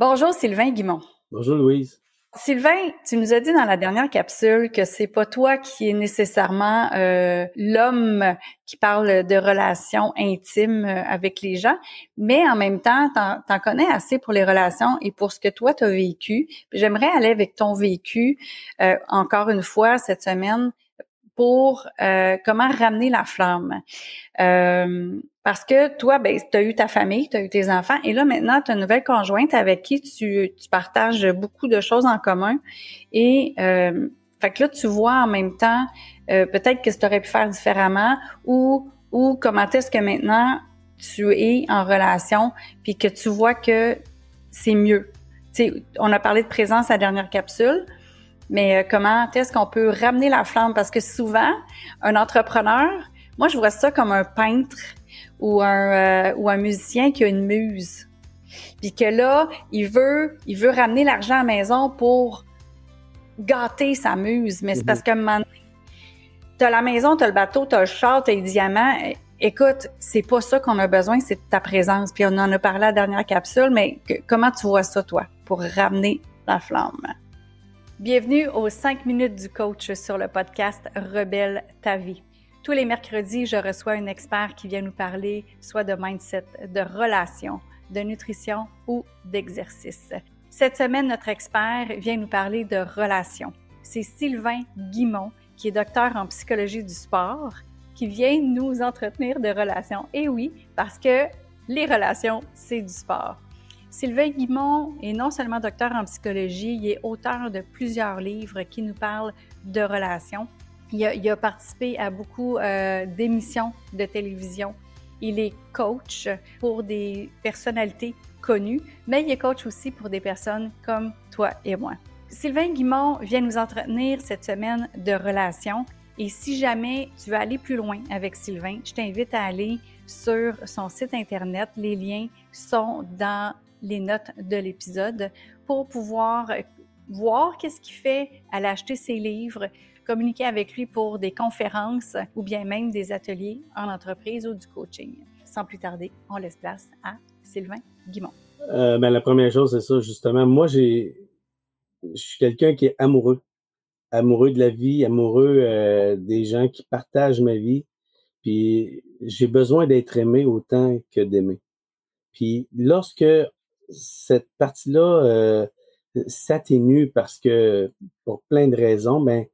Bonjour Sylvain Guimont. Bonjour Louise. Sylvain, tu nous as dit dans la dernière capsule que c'est pas toi qui est nécessairement euh, l'homme qui parle de relations intimes euh, avec les gens, mais en même temps, t'en, en connais assez pour les relations et pour ce que toi tu as vécu. J'aimerais aller avec ton vécu euh, encore une fois cette semaine pour comment ramener la flamme. Parce que toi, ben, tu as eu ta famille, tu as eu tes enfants, et là, maintenant, tu as une nouvelle conjointe avec qui tu, partages beaucoup de choses en commun. Et euh, fait que là, tu vois en même temps euh, peut-être que tu aurais pu faire différemment ou, ou comment est-ce que maintenant tu es en relation, puis que tu vois que c'est mieux. on a parlé de présence à la dernière capsule, mais euh, comment est-ce qu'on peut ramener la flamme? Parce que souvent, un entrepreneur, moi, je vois ça comme un peintre ou un, euh, ou un musicien qui a une muse. Puis que là, il veut, il veut ramener l'argent à la maison pour gâter sa muse. Mais c'est parce que maintenant, t'as la maison, t'as le bateau, t'as le char, t'as les diamants. Écoute, c'est pas ça qu'on a besoin, c'est ta présence. Puis on en a parlé à la dernière capsule, mais comment tu vois ça, toi, pour ramener la flamme? Bienvenue aux 5 minutes du coach sur le podcast Rebelle ta vie. Tous les mercredis, je reçois un expert qui vient nous parler soit de mindset, de relations, de nutrition ou d'exercice. Cette semaine, notre expert vient nous parler de relations. C'est Sylvain Guimont, qui est docteur en psychologie du sport, qui vient nous entretenir de relations. Et oui, parce que les relations, c'est du sport. Sylvain Guimont est non seulement docteur en psychologie, il est auteur de plusieurs livres qui nous parlent de relations. Il a, participé à beaucoup euh, d'émissions de télévision. Il est coach pour des personnalités connues, mais il est coach aussi pour des personnes comme toi et moi. Sylvain Guimont vient nous entretenir cette semaine de relations. Et si jamais tu veux aller plus loin avec Sylvain, je t'invite à aller sur son site Internet. Les liens sont dans les notes de l'épisode pour pouvoir voir qu'est-ce qu'il fait, aller acheter ses livres, communiquer avec lui pour des conférences ou bien même des ateliers en entreprise ou du coaching. Sans plus tarder, on laisse place à Sylvain Guimont. Euh, ben, la première chose, c'est ça, justement. Moi, j'ai, je suis quelqu'un qui est amoureux. Amoureux de la vie, amoureux euh, des gens qui partagent ma vie. Puis j'ai besoin d'être aimé autant que d'aimer. Puis lorsque cette partie-là euh, s'atténue parce que pour plein de raisons, ben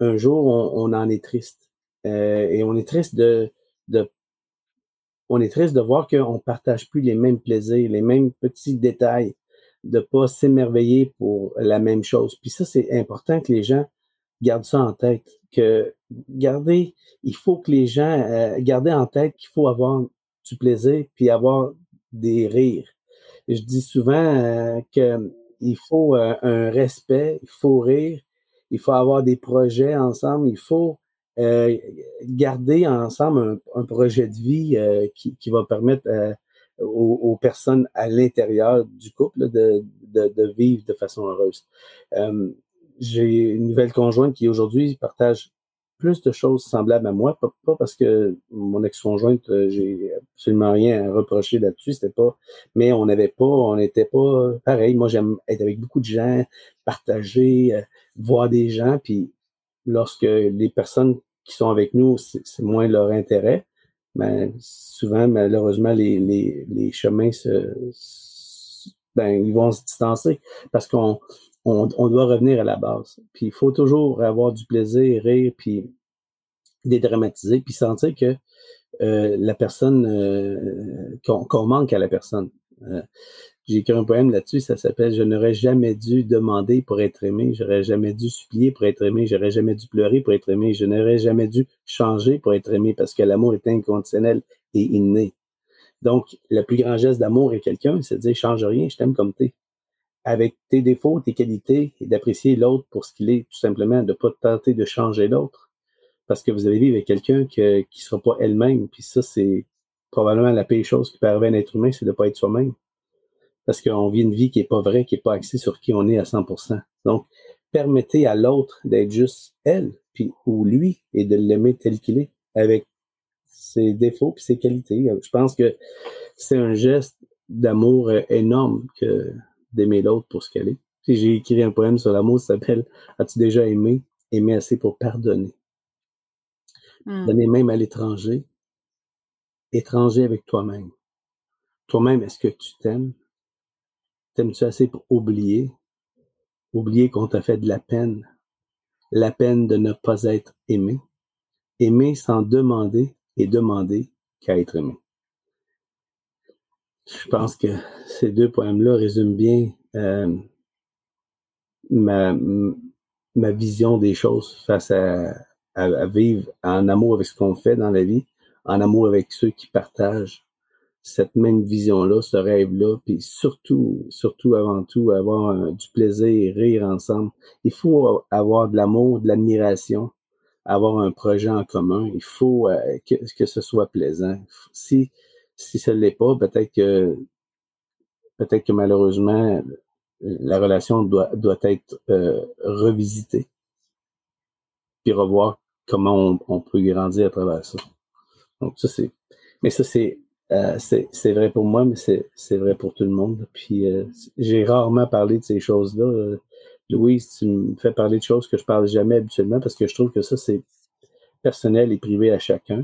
un jour, on, en est triste. Euh, et on est triste de, de on est triste de voir qu'on partage plus les mêmes plaisirs, les mêmes petits détails, de pas s'émerveiller pour la même chose. Puis ça, c'est important que les gens gardent ça en tête. Que garder, il faut que les gens euh, gardent en tête qu'il faut avoir du plaisir puis avoir des rires. Je dis souvent euh, qu'il faut euh, un respect, il faut rire, il faut avoir des projets ensemble, il faut euh, garder ensemble un, projet de vie qui, va permettre aux, personnes à l'intérieur du couple de, vivre de façon heureuse. J'ai une nouvelle conjointe qui aujourd'hui partage plus de choses semblables à moi, pas, parce que mon ex-conjointe, j'ai absolument rien à reprocher là-dessus, c'était pas, mais on n'avait pas, on n'était pas pareil. Moi, j'aime être avec beaucoup de gens, partager, voir des gens, puis lorsque les personnes qui sont avec nous, c'est moins leur intérêt, ben, souvent, malheureusement, les, les, les chemins se, ben, ils vont se distancer parce qu'on on, doit revenir à la base. Puis il faut toujours avoir du plaisir, rire, puis dédramatiser, puis sentir que euh, la personne, euh, qu'on manque à la personne. Euh, j'ai écrit un poème là-dessus, ça s'appelle Je n'aurais jamais dû demander pour être aimé, j'aurais jamais dû supplier pour être aimé, j'aurais jamais dû pleurer pour être aimé, je n'aurais jamais dû changer pour être aimé parce que l'amour est inconditionnel et inné. Donc, le plus grand geste d'amour est quelqu'un, c'est de dire change rien, je t'aime comme t'es. Avec tes défauts, tes qualités et d'apprécier l'autre pour ce qu'il est, tout simplement, de pas tenter de changer l'autre. Parce que vous allez vivre avec quelqu'un qui ne sera pas elle-même. Puis ça, c'est probablement la pire chose qui peut arriver à un être humain, c'est de ne pas être soi-même parce qu'on vit une vie qui est pas vraie, qui est pas axée sur qui on est à 100%. Donc, permettez à l'autre d'être juste elle, puis ou lui, et de l'aimer tel qu'il est, avec ses défauts puis ses qualités. Je pense que c'est un geste d'amour euh, énorme que d'aimer l'autre pour ce qu'elle est. J'ai écrit un poème sur l'amour qui s'appelle As-tu déjà aimé? Aimer assez pour pardonner? Donner même à l'étranger, étranger avec toi-même. Toi-même, est-ce que tu t'aimes? T'aimes-tu assez pour oublier? Oublier qu'on t'a fait de la peine. La peine de ne pas être aimé. Aimer sans demander et demander qu'à être aimé. Je pense que ces deux poèmes-là résument bien euh, ma, ma vision des choses face à, vivre en amour avec ce qu'on fait dans la vie, en amour avec ceux qui partagent cette même vision-là, ce rêve-là, puis surtout, surtout avant tout, avoir du plaisir, rire ensemble. Il faut avoir de l'amour, de l'admiration, avoir un projet en commun. Il faut euh, que, que, ce soit plaisant. Si si ce l'est pas, peut-être que peut-être que malheureusement la relation doit doit être euh, revisitée puis revoir comment on, peut grandir à travers ça. Donc ça c'est mais ça c'est euh, c'est vrai pour moi, mais c'est vrai pour tout le monde. Puis euh, j'ai rarement parlé de ces choses-là. Louise, tu me fais parler de choses que je parle jamais habituellement parce que je trouve que ça, c'est personnel et privé à chacun.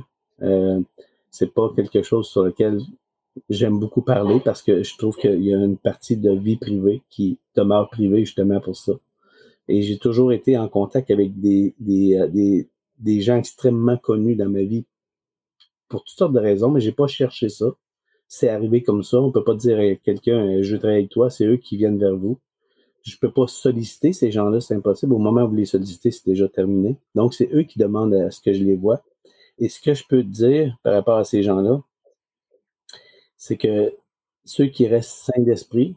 C'est pas quelque chose sur lequel j'aime beaucoup parler parce que je trouve qu'il y a une partie de vie privée qui demeure privée justement pour ça. Et j'ai toujours été en contact avec des, des, euh, gens extrêmement connus dans ma vie pour toutes sortes de raisons, mais j'ai pas cherché ça. C'est arrivé comme ça. On peut pas dire à quelqu'un, je travaille avec toi, c'est eux qui viennent vers vous. Je peux pas solliciter ces gens-là, c'est impossible. Au moment où vous les sollicitez, c'est déjà terminé. Donc, c'est eux qui demandent à ce que je les vois. Et ce que je peux te dire par rapport à ces gens-là, c'est que ceux qui restent sains d'esprit,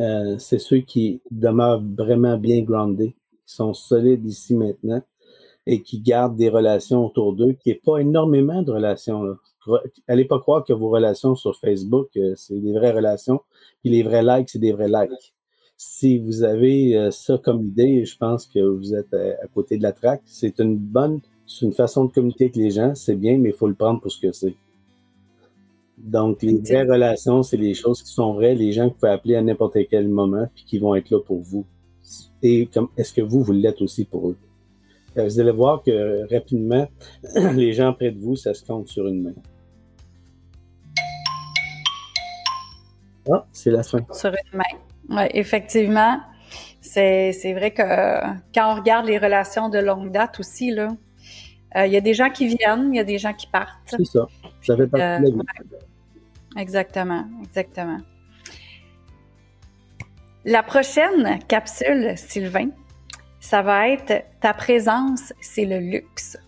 euh, c'est ceux qui demeurent vraiment bien groundés, qui sont solides ici maintenant et qui gardent des relations autour d'eux, qui n'est pas énormément de relations. Allez pas croire que vos relations sur Facebook, euh, c'est des vraies relations, puis les vrais likes, c'est des vrais likes. Si vous avez euh, ça comme idée, je pense que vous êtes à côté de la traque. C'est une bonne c'est une façon de communiquer avec les gens, c'est bien, mais il faut le prendre pour ce que c'est. Donc, les vraies relations, c'est les choses qui sont vraies, les gens que vous pouvez appeler à n'importe quel moment, puis qui vont être là pour vous. Et comme est-ce que vous, vous l'êtes aussi pour eux? Euh, vous allez voir que rapidement, les gens près de vous, ça se compte sur une main. Ah, c'est la fin. Sur une main. Oui, effectivement. C'est vrai que quand on regarde les relations de longue date aussi, là, euh, il y a des gens qui viennent, il y a des gens qui partent. C'est ça. Ça fait partie de la vie. Exactement, exactement. La prochaine capsule, Sylvain, ça va être ta présence, c'est le luxe.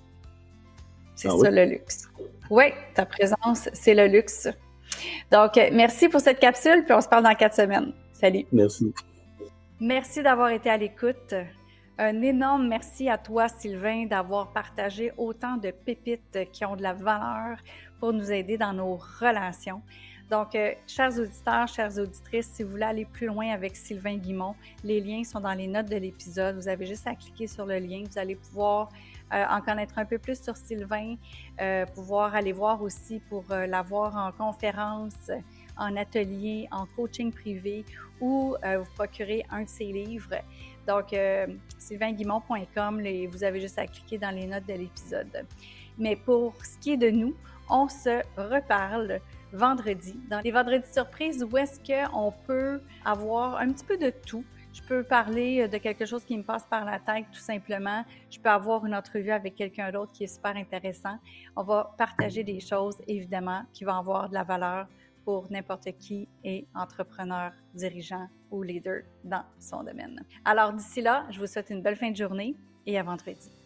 C'est ah ça le luxe. Oui, ta présence, c'est le luxe. Donc, merci pour cette capsule, puis on se parle dans quatre semaines. Salut. Merci. Merci d'avoir été à l'écoute. Un énorme merci à toi, Sylvain, d'avoir partagé autant de pépites qui ont de la valeur pour nous aider dans nos relations. Donc, euh, chers auditeurs, chères auditrices, si vous voulez aller plus loin avec Sylvain Guimont, les liens sont dans les notes de l'épisode. Vous avez juste à cliquer sur le lien. Vous allez pouvoir euh, en connaître un peu plus sur Sylvain, euh, pouvoir aller voir aussi pour l'avoir en conférence, en atelier, en coaching privé ou vous procurer un de ses livres. Donc, euh, sylvainguimont.com, vous avez juste à cliquer dans les notes de l'épisode. Mais pour ce qui est de nous, on se reparle vendredi, dans les vendredis surprises où est-ce qu'on peut avoir un petit peu de tout? Je peux parler de quelque chose qui me passe par la tête tout simplement. Je peux avoir une entrevue avec quelqu'un d'autre qui est super intéressant. On va partager des choses, évidemment, qui vont avoir de la valeur pour n'importe qui est entrepreneur, dirigeant ou leader dans son domaine. Alors d'ici là, je vous souhaite une belle fin de journée et à vendredi.